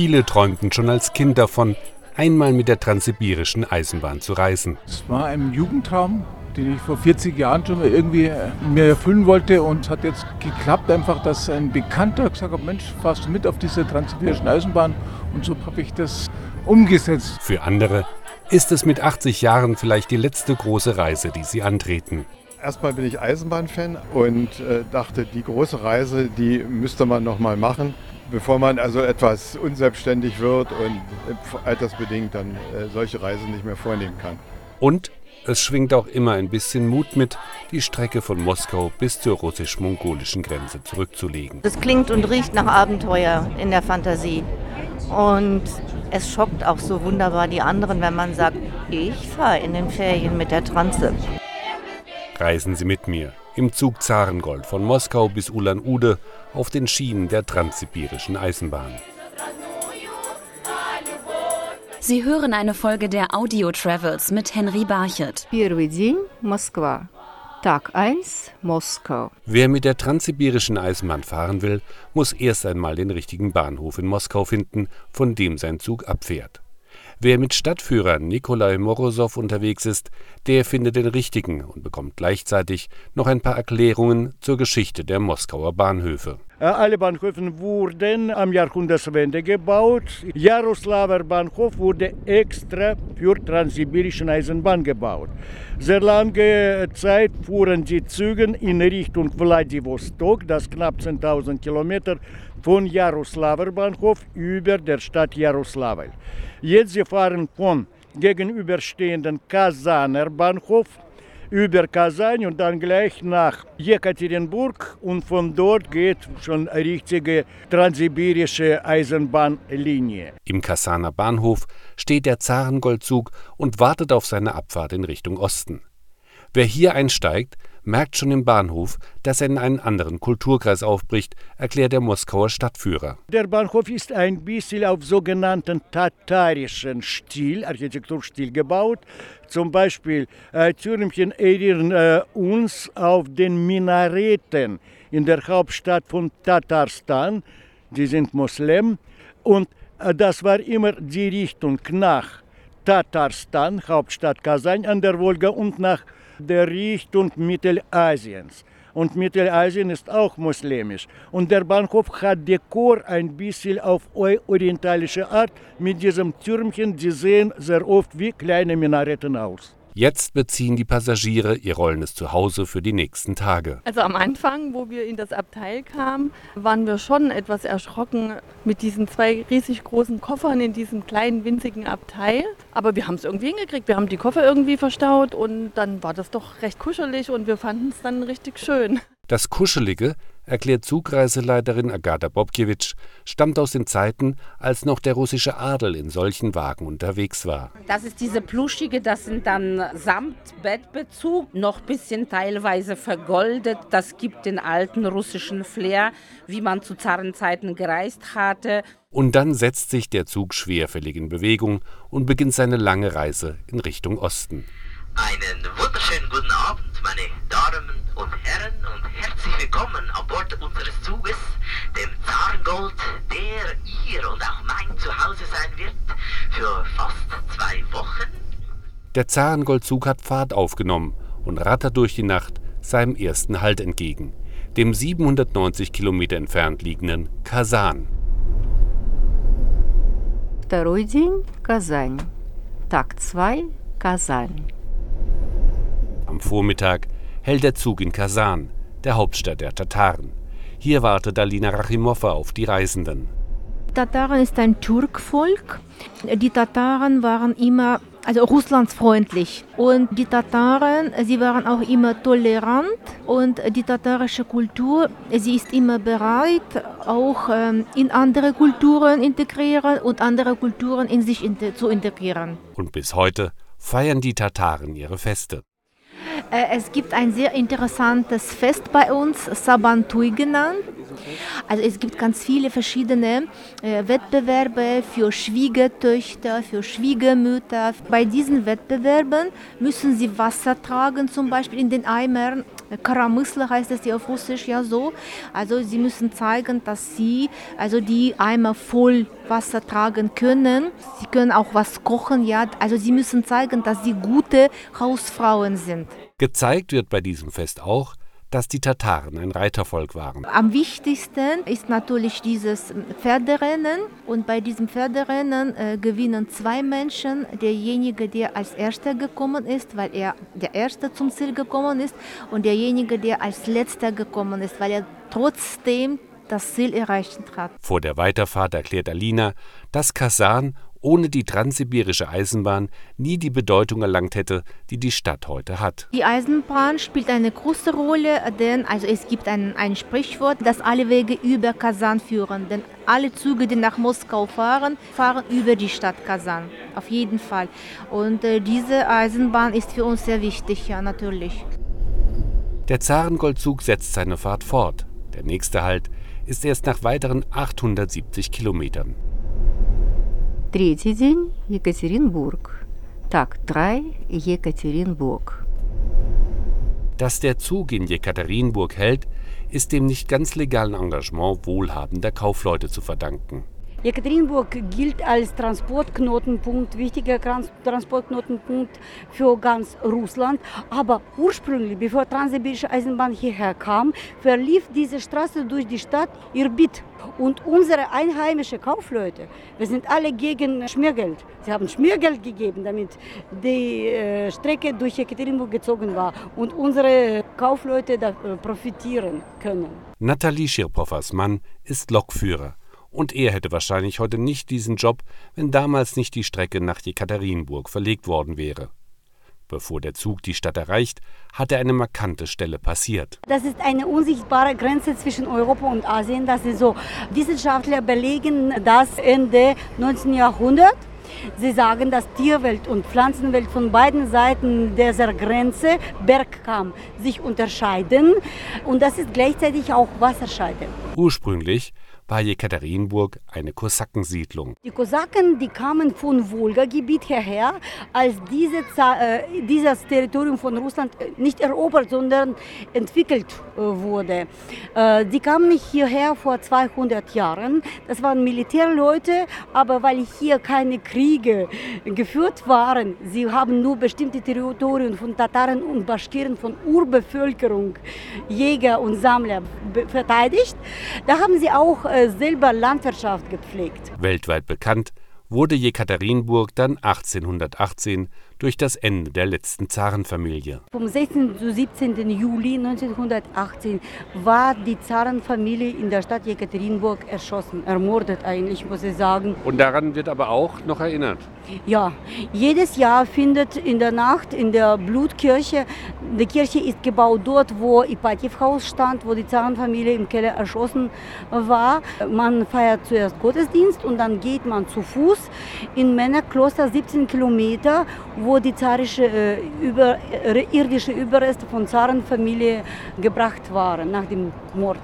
Viele träumten schon als Kind davon, einmal mit der transsibirischen Eisenbahn zu reisen. Es war ein Jugendtraum, den ich vor 40 Jahren schon mal irgendwie mir erfüllen wollte und es hat jetzt geklappt einfach, dass ein Bekannter gesagt hat, Mensch, fahrst du mit auf diese transsibirischen Eisenbahn und so habe ich das umgesetzt. Für andere ist es mit 80 Jahren vielleicht die letzte große Reise, die sie antreten. Erstmal bin ich Eisenbahnfan und äh, dachte, die große Reise, die müsste man noch mal machen bevor man also etwas unselbstständig wird und altersbedingt dann äh, solche Reisen nicht mehr vornehmen kann. Und es schwingt auch immer ein bisschen Mut mit, die Strecke von Moskau bis zur russisch-mongolischen Grenze zurückzulegen. Es klingt und riecht nach Abenteuer in der Fantasie. Und es schockt auch so wunderbar die anderen, wenn man sagt, ich fahre in den Ferien mit der Transe. Reisen Sie mit mir im Zug Zarengold von Moskau bis Ulan-Ude auf den Schienen der transsibirischen Eisenbahn. Sie hören eine Folge der Audio Travels mit Henry Barchet. Moskwa. Tag 1, Moskau. Wer mit der transsibirischen Eisenbahn fahren will, muss erst einmal den richtigen Bahnhof in Moskau finden, von dem sein Zug abfährt. Wer mit Stadtführer Nikolai Morosow unterwegs ist, der findet den richtigen und bekommt gleichzeitig noch ein paar Erklärungen zur Geschichte der Moskauer Bahnhöfe. Alle Bahnhöfe wurden am Jahrhundertwende gebaut. Jaroslawer Bahnhof wurde extra für transsibirische Eisenbahn gebaut. Sehr lange Zeit fuhren die Züge in Richtung Vladivostok, das knapp 10.000 Kilometer von Jaroslawer Bahnhof über der Stadt Jaroslawl. Jetzt sie fahren von gegenüberstehenden Kasaner Bahnhof über Kasan und dann gleich nach Jekaterinburg und von dort geht schon eine richtige transsibirische Eisenbahnlinie. Im Kasaner Bahnhof steht der Zarengoldzug und wartet auf seine Abfahrt in Richtung Osten. Wer hier einsteigt, merkt schon im Bahnhof, dass er in einen anderen Kulturkreis aufbricht, erklärt der Moskauer Stadtführer. Der Bahnhof ist ein bisschen auf sogenannten tatarischen Stil, Architekturstil gebaut. Zum Beispiel äh, Türmchen erinnern äh, uns auf den Minareten in der Hauptstadt von Tatarstan. Die sind Moslem. Und äh, das war immer die Richtung nach Tatarstan, Hauptstadt Kasan an der Wolga und nach der Richtung Mittelasiens. Und Mittelasien ist auch muslimisch. Und der Bahnhof hat Dekor ein bisschen auf orientalische Art mit diesem Türmchen. Die sehen sehr oft wie kleine Minaretten aus. Jetzt beziehen die Passagiere ihr rollendes Zuhause für die nächsten Tage. Also am Anfang, wo wir in das Abteil kamen, waren wir schon etwas erschrocken mit diesen zwei riesig großen Koffern in diesem kleinen winzigen Abteil. Aber wir haben es irgendwie hingekriegt. Wir haben die Koffer irgendwie verstaut und dann war das doch recht kuschelig und wir fanden es dann richtig schön. Das Kuschelige, erklärt Zugreiseleiterin Agata Bobkiewicz, stammt aus den Zeiten, als noch der russische Adel in solchen Wagen unterwegs war. Das ist diese pluschige, das sind dann Samtbettbezug, noch ein bisschen teilweise vergoldet. Das gibt den alten russischen Flair, wie man zu Zarenzeiten gereist hatte. Und dann setzt sich der Zug schwerfällig in Bewegung und beginnt seine lange Reise in Richtung Osten. Einen wunderschönen guten Abend, meine Damen und Herren, willkommen an Bord unseres Zuges, dem Zarengold, der Ihr und auch mein Zuhause sein wird für fast zwei Wochen. Der Zarengoldzug hat Fahrt aufgenommen und rattert durch die Nacht seinem ersten Halt entgegen, dem 790 Kilometer entfernt liegenden Kasan. Второй день – Казань. Tag 2 – Казань. Am Vormittag hält der Zug in Kasan, der Hauptstadt der Tataren. Hier wartet Alina Rachimova auf die Reisenden. Tataren ist ein Türkvolk. Die Tataren waren immer also russlandsfreundlich. Und die Tataren, sie waren auch immer tolerant und die tatarische Kultur, sie ist immer bereit, auch ähm, in andere Kulturen integrieren und andere Kulturen in sich zu integrieren. Und bis heute feiern die Tataren ihre Feste. Äh, es gibt ein sehr interessantes Fest bei uns, Sabantui genannt. Also es gibt ganz viele verschiedene äh, Wettbewerbe für Schwiegertöchter, für Schwiegermütter. Bei diesen Wettbewerben müssen sie Wasser tragen, zum Beispiel in den Eimern Karamysle heißt es ja auf Russisch ja so. Also sie müssen zeigen, dass sie also die Eimer voll Wasser tragen können. Sie können auch was kochen, ja. Also sie müssen zeigen, dass sie gute Hausfrauen sind. Gezeigt wird bei diesem Fest auch, dass die Tataren ein Reitervolk waren. Am wichtigsten ist natürlich dieses Pferderennen und bei diesem Pferderennen äh, gewinnen zwei Menschen. Derjenige, der als Erster gekommen ist, weil er der Erste zum Ziel gekommen ist und derjenige, der als Letzter gekommen ist, weil er trotzdem das Ziel erreicht hat. Vor der Weiterfahrt erklärt Alina, dass Kasan ohne die transsibirische Eisenbahn nie die Bedeutung erlangt hätte, die die Stadt heute hat. Die Eisenbahn spielt eine große Rolle, denn also es gibt ein, ein Sprichwort, dass alle Wege über Kasan führen. Denn alle Züge, die nach Moskau fahren, fahren über die Stadt Kasan. Auf jeden Fall. Und äh, diese Eisenbahn ist für uns sehr wichtig, ja, natürlich. Der Zarengoldzug setzt seine Fahrt fort. Der nächste Halt ist erst nach weiteren 870 Kilometern. Третий день – Екатеринбург. Так, 3 Екатеринburg. Dass der Zug in Jekaterinburg hält, ist dem nicht ganz legalen Engagement wohlhabender Kaufleute zu verdanken. Jekaterinburg gilt als Transportknotenpunkt, wichtiger Transportknotenpunkt für ganz Russland. Aber ursprünglich, bevor Transsibirische Eisenbahn hierher kam, verlief diese Straße durch die Stadt Irbit. Und unsere einheimischen Kaufleute, wir sind alle gegen Schmiergeld. Sie haben Schmiergeld gegeben, damit die äh, Strecke durch Jekaterinburg gezogen war und unsere Kaufleute äh, profitieren können. Nathalie Schirpoffers Mann ist Lokführer und er hätte wahrscheinlich heute nicht diesen Job, wenn damals nicht die Strecke nach Jekaterinburg verlegt worden wäre. Bevor der Zug die Stadt erreicht, hat er eine markante Stelle passiert. Das ist eine unsichtbare Grenze zwischen Europa und Asien. Das ist so. Wissenschaftler belegen das Ende 19. Jahrhundert. Sie sagen, dass Tierwelt und Pflanzenwelt von beiden Seiten dieser Grenze, Bergkamm, sich unterscheiden. Und das ist gleichzeitig auch Wasserscheide. Ursprünglich war Jekaterinburg eine Kosakensiedlung. Die Kosaken, die kamen von Wolga-Gebiet hierher, als diese, äh, dieses Territorium von Russland äh, nicht erobert, sondern entwickelt äh, wurde. Äh, die kamen hierher vor 200 Jahren. Das waren Militärleute, aber weil hier keine Kriege geführt waren, sie haben nur bestimmte Territorien von Tataren und Baschkiren, von Urbevölkerung, Jäger und Sammler verteidigt. Da haben sie auch äh, selber Landwirtschaft gepflegt. Weltweit bekannt wurde Jekaterinburg dann 1818 durch das Ende der letzten Zarenfamilie. Vom 16. zu 17. Juli 1918 war die Zarenfamilie in der Stadt Jekaterinburg erschossen, ermordet eigentlich, muss ich sagen. Und daran wird aber auch noch erinnert? Ja, jedes Jahr findet in der Nacht in der Blutkirche, die Kirche ist gebaut dort, wo Ipatjew-Haus stand, wo die Zarenfamilie im Keller erschossen war. Man feiert zuerst Gottesdienst und dann geht man zu Fuß in Männerkloster 17 Kilometer, wo die zarische äh, über, äh, irdische Überreste von Zarenfamilie gebracht waren nach dem Mord.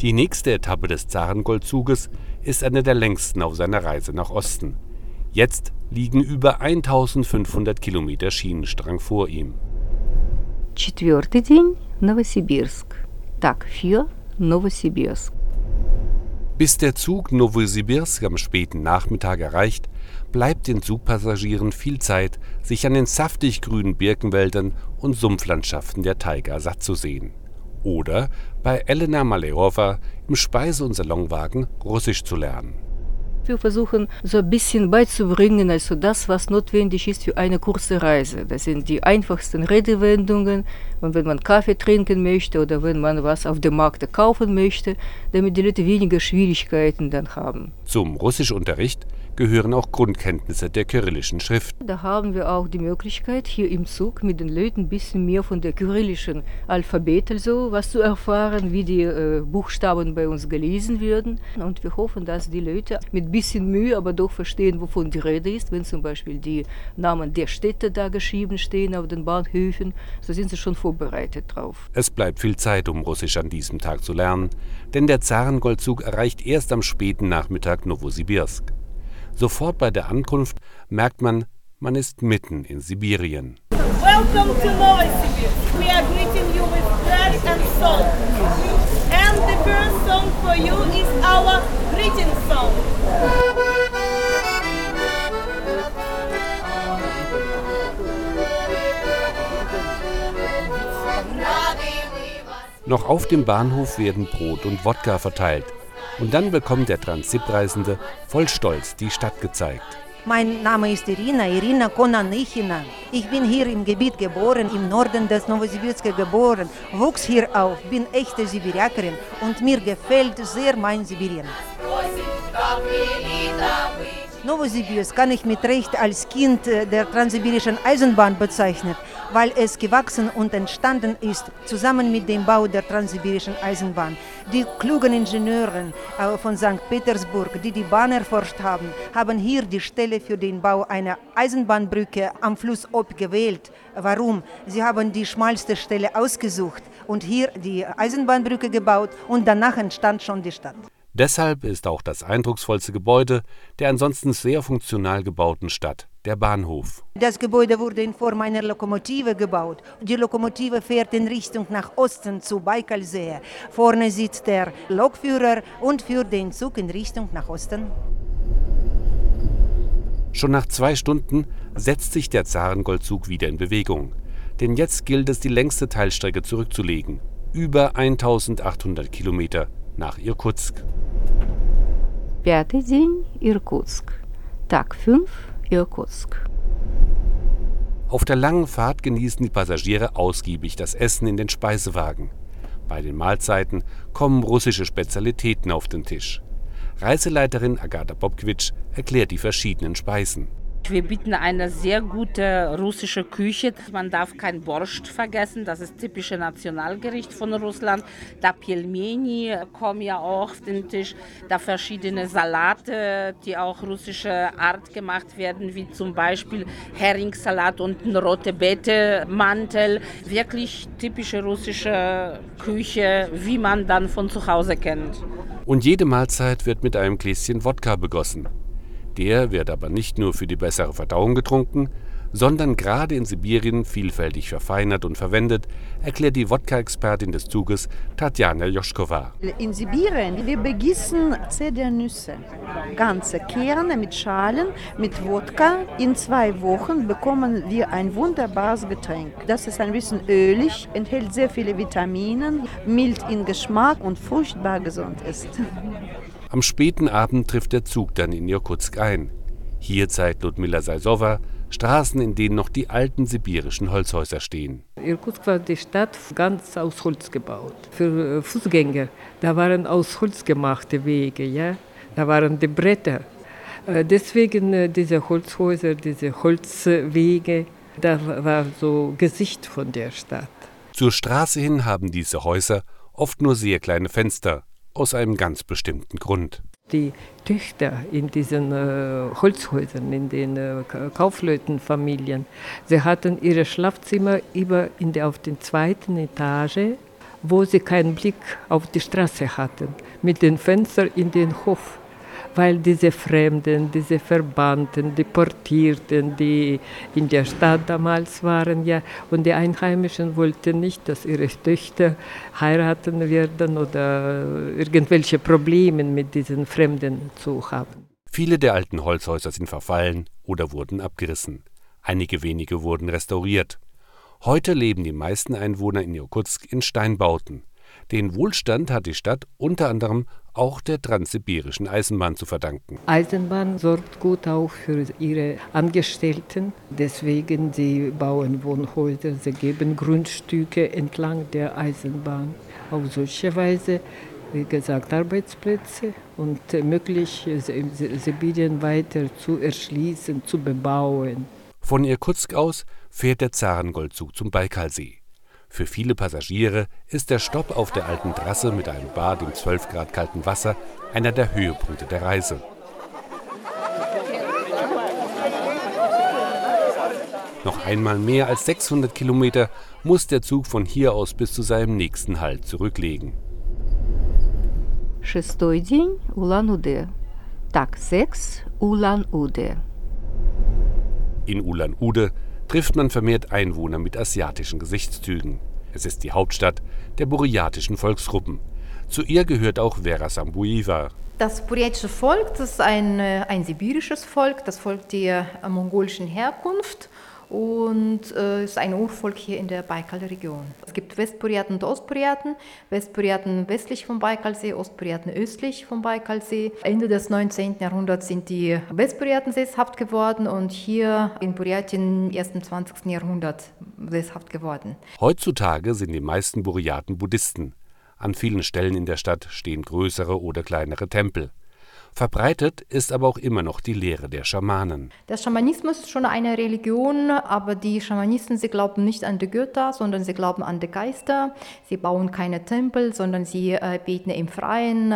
Die nächste Etappe des Zarengoldzuges ist eine der längsten auf seiner Reise nach Osten. Jetzt liegen über 1500 Kilometer Schienenstrang vor ihm. Четвертый день – Новосибирск. Так, für Новосибирск. Bis der Zug Novosibirsk am späten Nachmittag erreicht, bleibt den Zugpassagieren viel Zeit, sich an den saftig grünen Birkenwäldern und Sumpflandschaften der Taiga satt zu sehen. Oder bei Elena Malerowa im Speise- und Salonwagen Russisch zu lernen. Wir versuchen so ein bisschen beizubringen, also das, was notwendig ist für eine kurze Reise. Das sind die einfachsten Redewendungen. Und wenn man Kaffee trinken möchte oder wenn man was auf dem Markt kaufen möchte, damit die Leute weniger Schwierigkeiten dann haben. Zum Russischunterricht gehören auch Grundkenntnisse der kyrillischen Schrift. Da haben wir auch die Möglichkeit, hier im Zug mit den Leuten ein bisschen mehr von der kyrillischen Alphabet, also was zu erfahren, wie die äh, Buchstaben bei uns gelesen werden. Und wir hoffen, dass die Leute mit bisschen Mühe, aber doch verstehen, wovon die Rede ist. Wenn zum Beispiel die Namen der Städte da geschrieben stehen auf den Bahnhöfen, so sind sie schon vorbereitet drauf. Es bleibt viel Zeit, um Russisch an diesem Tag zu lernen, denn der Zarengoldzug erreicht erst am späten Nachmittag Novosibirsk. Sofort bei der Ankunft merkt man, man ist mitten in Sibirien. Welcome to Novosibirsk. We are greeting you with bread and salt. The first song for you is our greeting song. Noch auf dem Bahnhof werden Brot und Wodka verteilt. Und dann bekommt der Transsib-Reisende voll Stolz die Stadt gezeigt. Mein Name ist Irina, Irina Konanichina. Ich bin hier im Gebiet geboren, im Norden des Novosibirsk geboren, wuchs hier auf, bin echte Sibiriakerin und mir gefällt sehr mein Sibirien. Novosibirsk kann ich mit Recht als Kind der transsibirischen Eisenbahn bezeichnen, weil es gewachsen und entstanden ist, zusammen mit dem Bau der transsibirischen Eisenbahn. Die klugen Ingenieure von St. Petersburg, die die Bahn erforscht haben, haben hier die Stelle für den Bau einer Eisenbahnbrücke am Fluss Ob gewählt. Warum? Sie haben die schmalste Stelle ausgesucht und hier die Eisenbahnbrücke gebaut und danach entstand schon die Stadt. Deshalb ist auch das eindrucksvollste Gebäude der ansonsten sehr funktional gebauten Stadt der Bahnhof. Das Gebäude wurde in Form einer Lokomotive gebaut. Die Lokomotive fährt in Richtung nach Osten zu Baikalsee. Vorne sitzt der Lokführer und führt den Zug in Richtung nach Osten. Schon nach zwei Stunden setzt sich der Zarengoldzug wieder in Bewegung. Denn jetzt gilt es, die längste Teilstrecke zurückzulegen. Über 1800 Kilometer nach Irkutsk. Пятый день Иркутск. Tag 5 Irkutsk. Auf der langen Fahrt genießen die Passagiere ausgiebig das Essen in den Speisewagen. Bei den Mahlzeiten kommen russische Spezialitäten auf den Tisch. Reiseleiterin Agata Bobkwitsch erklärt die verschiedenen Speisen. Wir bieten eine sehr gute russische Küche. Man darf kein Borscht vergessen, das ist typische Nationalgericht von Russland. Da Pelmeni kommen ja auch auf den Tisch. Da verschiedene Salate, die auch russische Art gemacht werden, wie zum Beispiel Heringssalat und ein rote Beete Mantel. Wirklich typische russische Küche, wie man dann von zu Hause kennt. Und jede Mahlzeit wird mit einem Gläschen Wodka begossen. Der wird aber nicht nur für die bessere Verdauung getrunken, sondern gerade in Sibirien vielfältig verfeinert und verwendet, erklärt die Wodka-Expertin des Zuges Tatjana Joschkova. In Sibirien, wir begießen Zedernüsse, ganze Kerne mit Schalen, mit Wodka. In zwei Wochen bekommen wir ein wunderbares Getränk. Das ist ein bisschen ölig, enthält sehr viele Vitamine, mild in Geschmack und furchtbar gesund ist. Am späten Abend trifft der Zug dann in Irkutsk ein. Hier zeigt Ludmila Saisowa Straßen, in denen noch die alten sibirischen Holzhäuser stehen. Irkutsk war die Stadt ganz aus Holz gebaut. Für Fußgänger, da waren aus Holz gemachte Wege, ja? da waren die Bretter. Deswegen diese Holzhäuser, diese Holzwege, da war so Gesicht von der Stadt. Zur Straße hin haben diese Häuser oft nur sehr kleine Fenster, aus einem ganz bestimmten Grund. Die Töchter in diesen äh, Holzhäusern, in den äh, Kaufleutenfamilien, sie hatten ihre Schlafzimmer immer in der, auf der zweiten Etage, wo sie keinen Blick auf die Straße hatten, mit den Fenstern in den Hof weil diese Fremden, diese Verbannten, Deportierten, die in der Stadt damals waren, ja, und die Einheimischen wollten nicht, dass ihre Töchter heiraten werden oder irgendwelche Probleme mit diesen Fremden zu haben. Viele der alten Holzhäuser sind verfallen oder wurden abgerissen. Einige wenige wurden restauriert. Heute leben die meisten Einwohner in Irkutsk in Steinbauten. Den Wohlstand hat die Stadt unter anderem auch der transsibirischen Eisenbahn zu verdanken. Eisenbahn sorgt gut auch für ihre Angestellten. Deswegen sie bauen Wohnhäuser, sie geben Grundstücke entlang der Eisenbahn. Auf solche Weise, wie gesagt, Arbeitsplätze und möglich Sibirien weiter zu erschließen, zu bebauen. Von Irkutsk aus fährt der Zarengoldzug zum Baikalsee. Für viele Passagiere ist der Stopp auf der alten Trasse mit einem Bad im 12 Grad kalten Wasser einer der Höhepunkte der Reise. Noch einmal mehr als 600 Kilometer muss der Zug von hier aus bis zu seinem nächsten Halt zurücklegen. Шестой день Улан-Удэ. Tag 6 Ulan-Ude. In Ulan-Ude trifft man vermehrt Einwohner mit asiatischen Gesichtszügen. Es ist die Hauptstadt der burjatischen Volksgruppen. Zu ihr gehört auch Vera Sambuiva. Das burjatische Volk das ist ein, äh, ein sibirisches Volk, das Volk der mongolischen Herkunft und äh, ist ein Urvolk hier in der Baikalregion. Es gibt Westburyaten und Ostburyaten. Westburyaten westlich vom Baikalsee, Ostburyaten östlich vom Baikalsee. Ende des 19. Jahrhunderts sind die Westburyaten sesshaft geworden und hier in Buryatien im 20. Jahrhundert sesshaft geworden. Heutzutage sind die meisten Buryaten Buddhisten. An vielen Stellen in der Stadt stehen größere oder kleinere Tempel. Verbreitet ist aber auch immer noch die Lehre der Schamanen. Der Schamanismus ist schon eine Religion, aber die Schamanisten, sie glauben nicht an die Götter, sondern sie glauben an die Geister. Sie bauen keine Tempel, sondern sie äh, beten im Freien.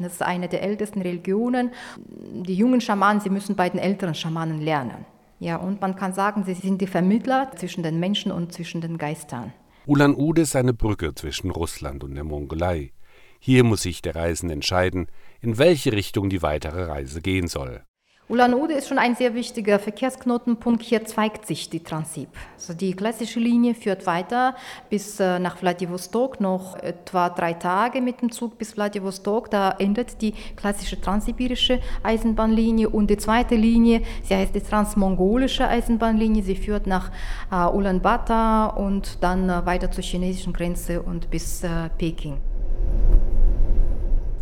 Das ist eine der ältesten Religionen. Die jungen Schamanen, sie müssen bei den älteren Schamanen lernen. Ja, und man kann sagen, sie sind die Vermittler zwischen den Menschen und zwischen den Geistern. Ulan-Ude ist eine Brücke zwischen Russland und der Mongolei. Hier muss sich der Reisende entscheiden, in welche Richtung die weitere Reise gehen soll. Ulan-Ude ist schon ein sehr wichtiger Verkehrsknotenpunkt. Hier zweigt sich die Transip. Also die klassische Linie führt weiter bis äh, nach Vladivostok, noch etwa drei Tage mit dem Zug bis Vladivostok. Da endet die klassische transsibirische Eisenbahnlinie und die zweite Linie, sie heißt die transmongolische Eisenbahnlinie. Sie führt nach äh, Ulaanbaatar und dann äh, weiter zur chinesischen Grenze und bis Peking.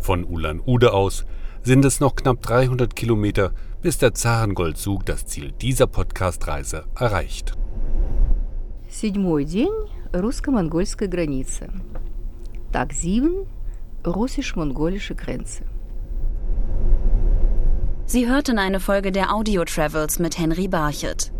Von Ulan-Ude aus sind es noch knapp 300 Kilometer, bis der Zarengoldzug das Ziel dieser Podcast-Reise erreicht. Седьмой день русско-монгольской границы. Tag 7 russisch-mongolische Grenze. Sie hörten eine Folge der Audio Travels mit Henry Barchet.